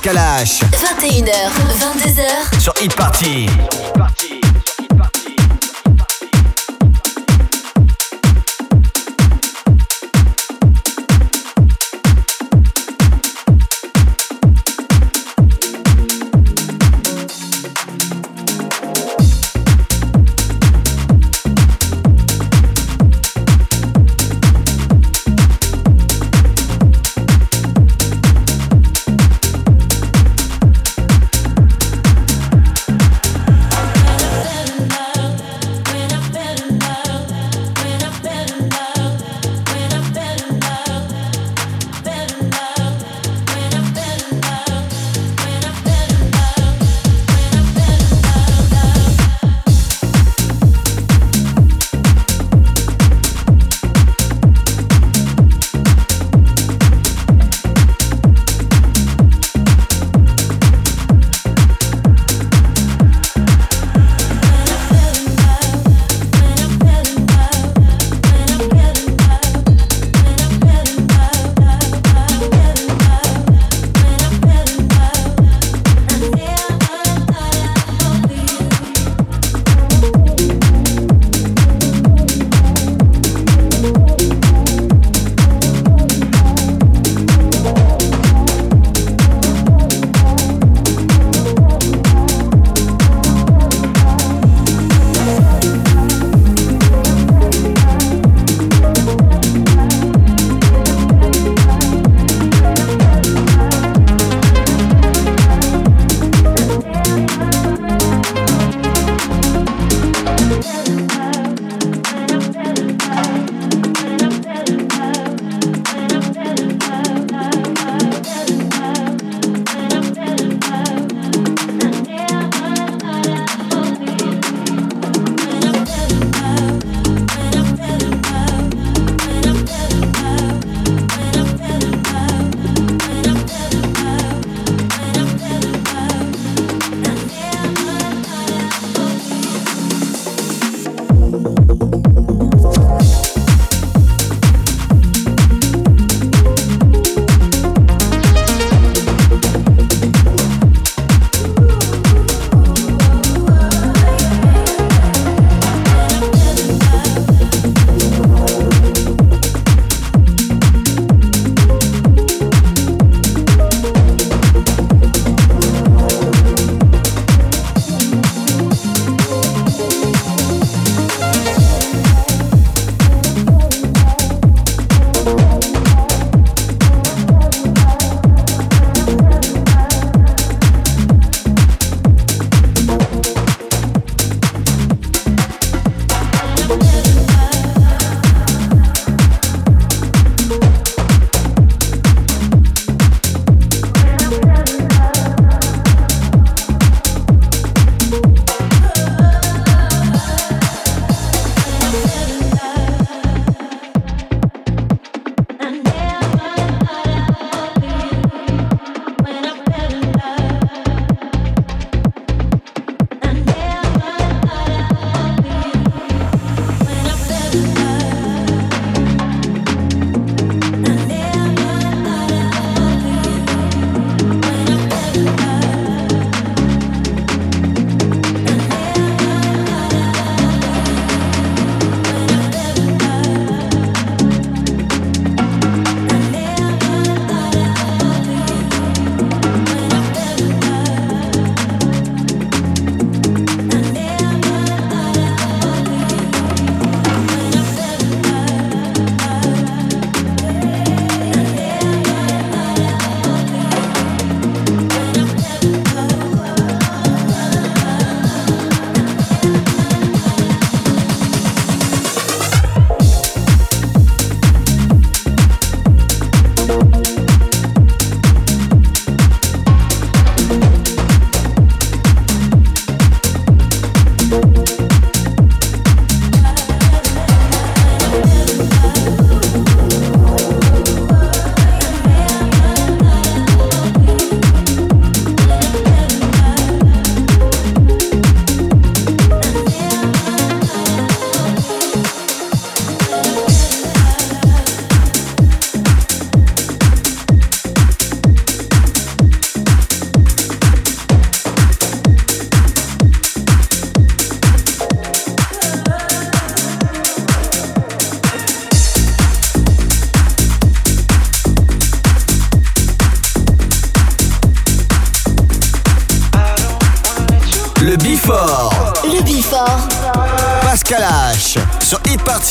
Kalash. 21h, 22h. Sur Hit Party.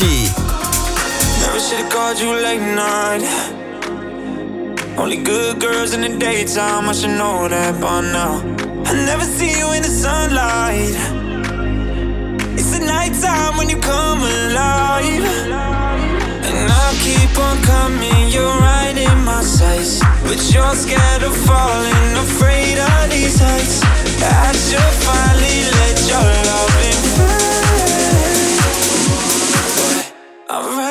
Never should've called you late night. Only good girls in the daytime, I should know that by now. I never see you in the sunlight. It's the nighttime when you come alive. And I keep on coming, you're right in my sights. But you're scared of falling, afraid of these heights. I should finally let your love in. All right.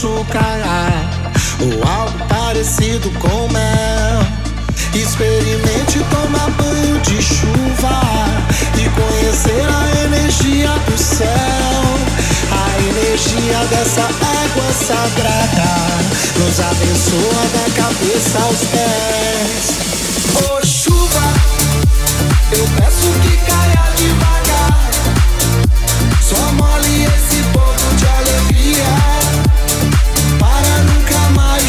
Açúcar ou algo parecido com mel. Experimente tomar banho de chuva e conhecer a energia do céu. A energia dessa água sagrada nos abençoa da cabeça aos pés. Ô chuva, eu peço que caia devagar. Só mole esse pouco de alegria.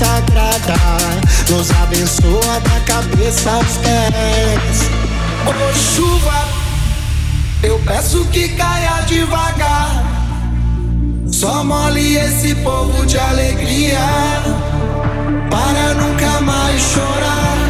sagrada nos abençoa da cabeça aos pés. Ô chuva, eu peço que caia devagar. Só mole esse povo de alegria para nunca mais chorar.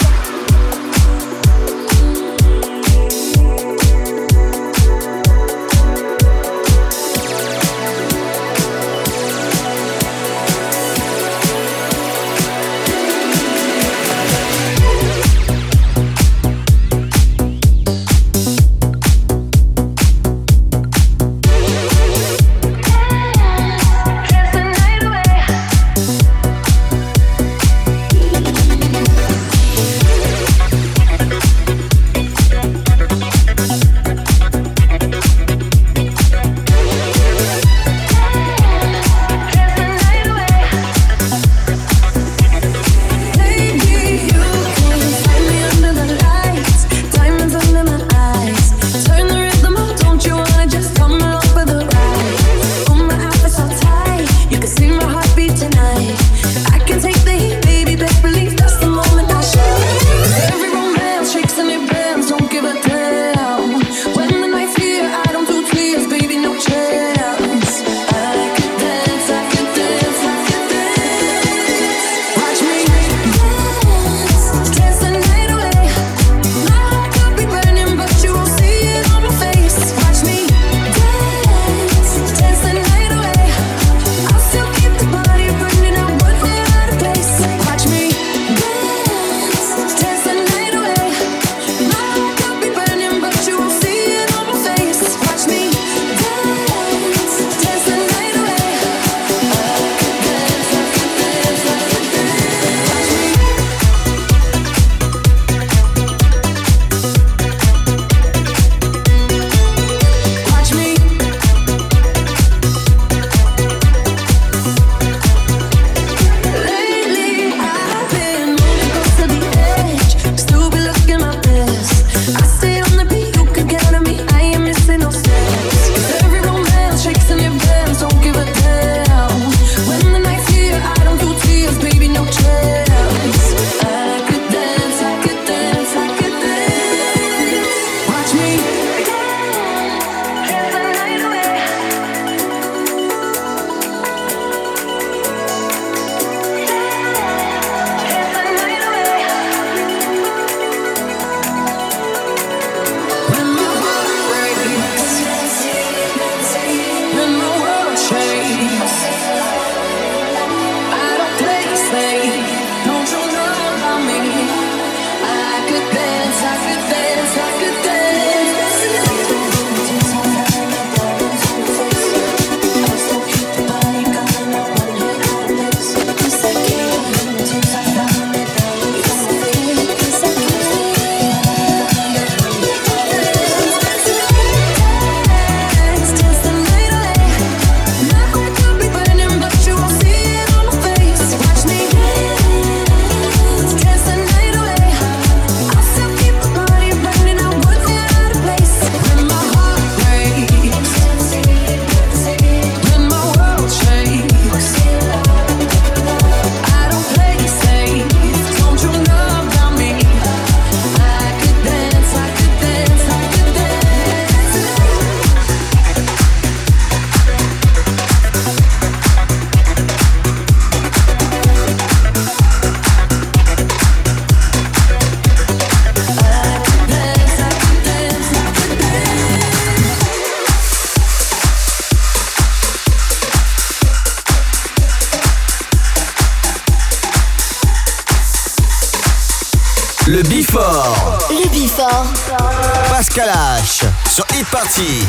Party.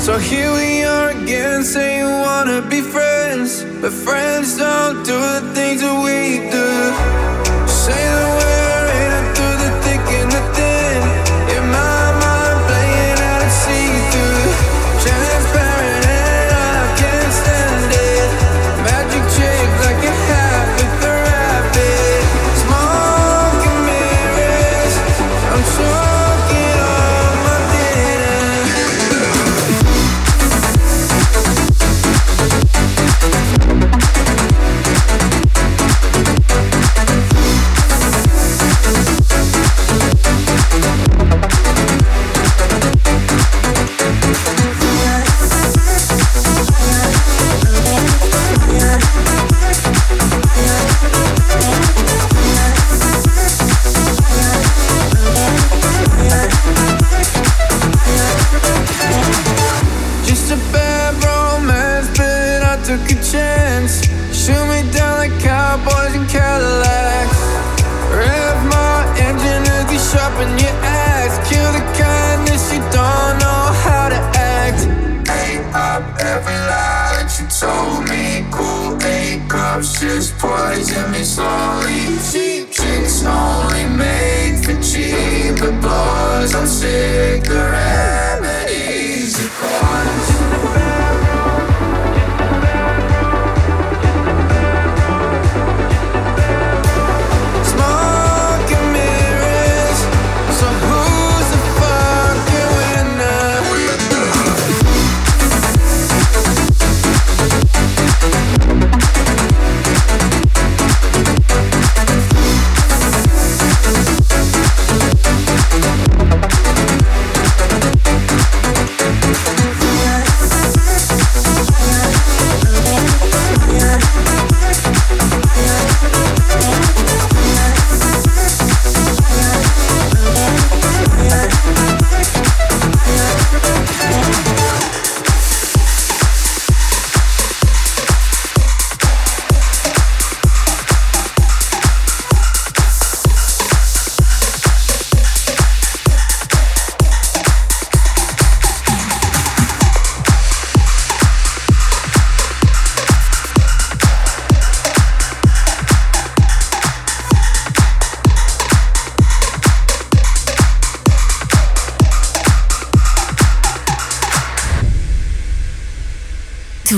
So here we are again, saying you wanna be friends, but friends don't do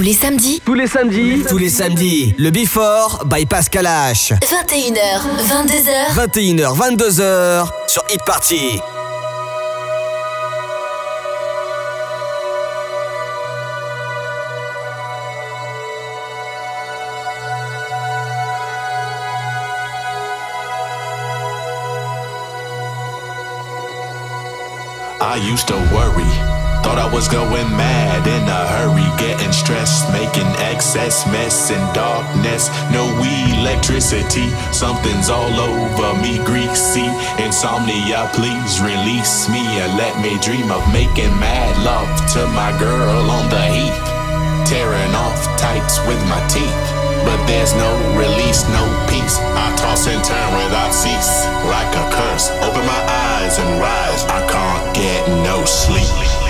les samedis. Tous les samedis. Tous les samedis. Le Before by Pascal H. 21h, 22h. 21h, 22h sur Hit Party. I used to worry. Thought I was going mad stressed, making excess mess in darkness. No electricity, something's all over me, greasy. Insomnia, please release me and let me dream of making mad love to my girl on the heath. Tearing off tights with my teeth. But there's no release, no peace. I toss and turn without cease, like a curse. Open my eyes and rise. I can't get no sleep.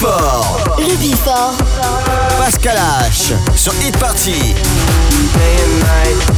Before. Le Before. Pascal H sur Hit Party. Day and night.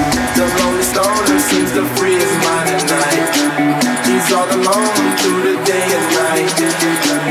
the lonely stoner seems to free his mind at night. He's all alone through the day and night.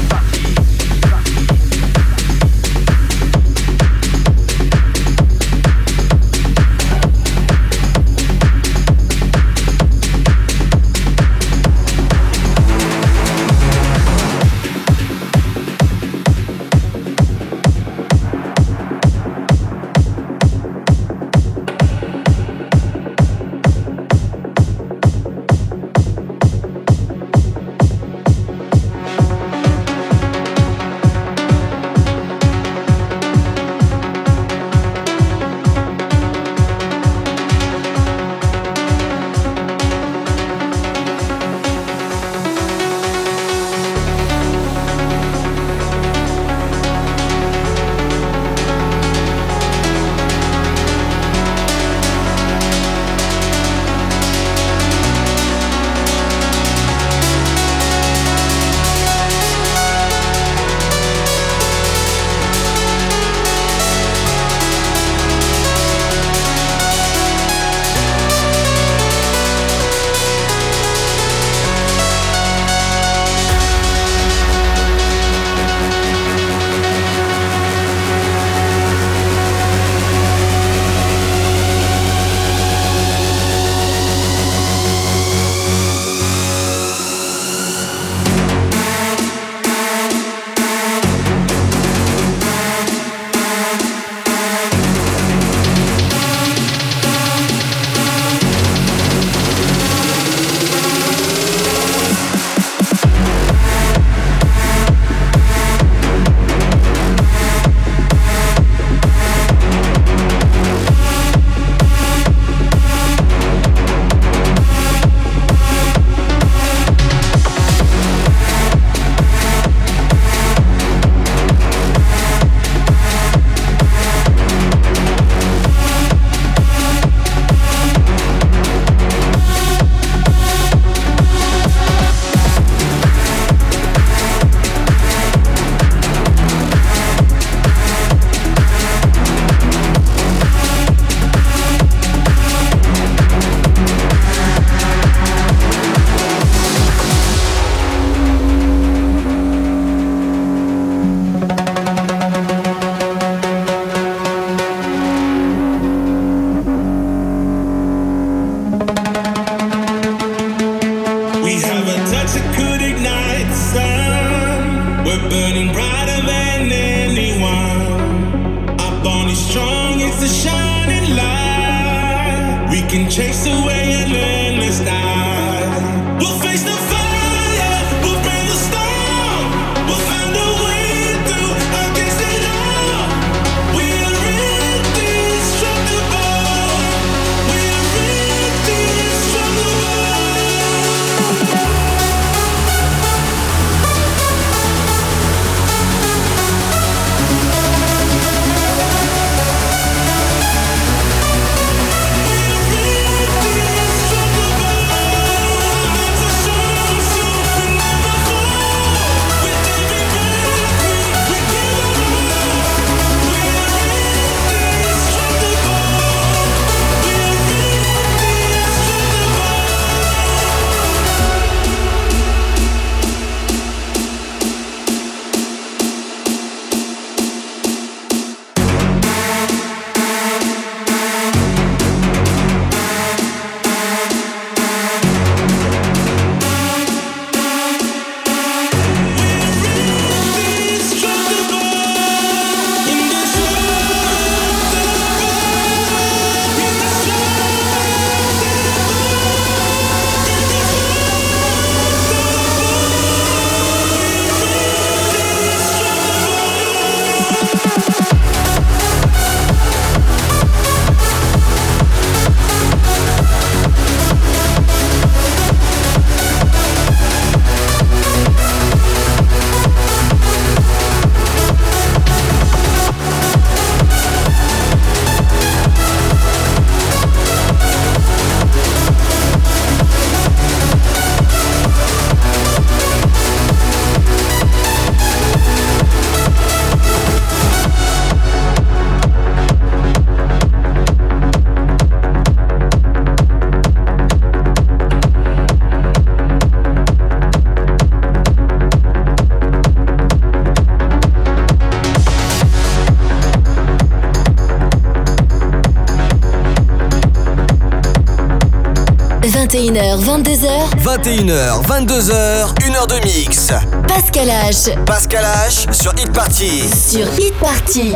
21h, 22h. 21h, 22h, 1 heure de mix. Pascal H. Pascal H sur Hit Party. Sur Hit Party.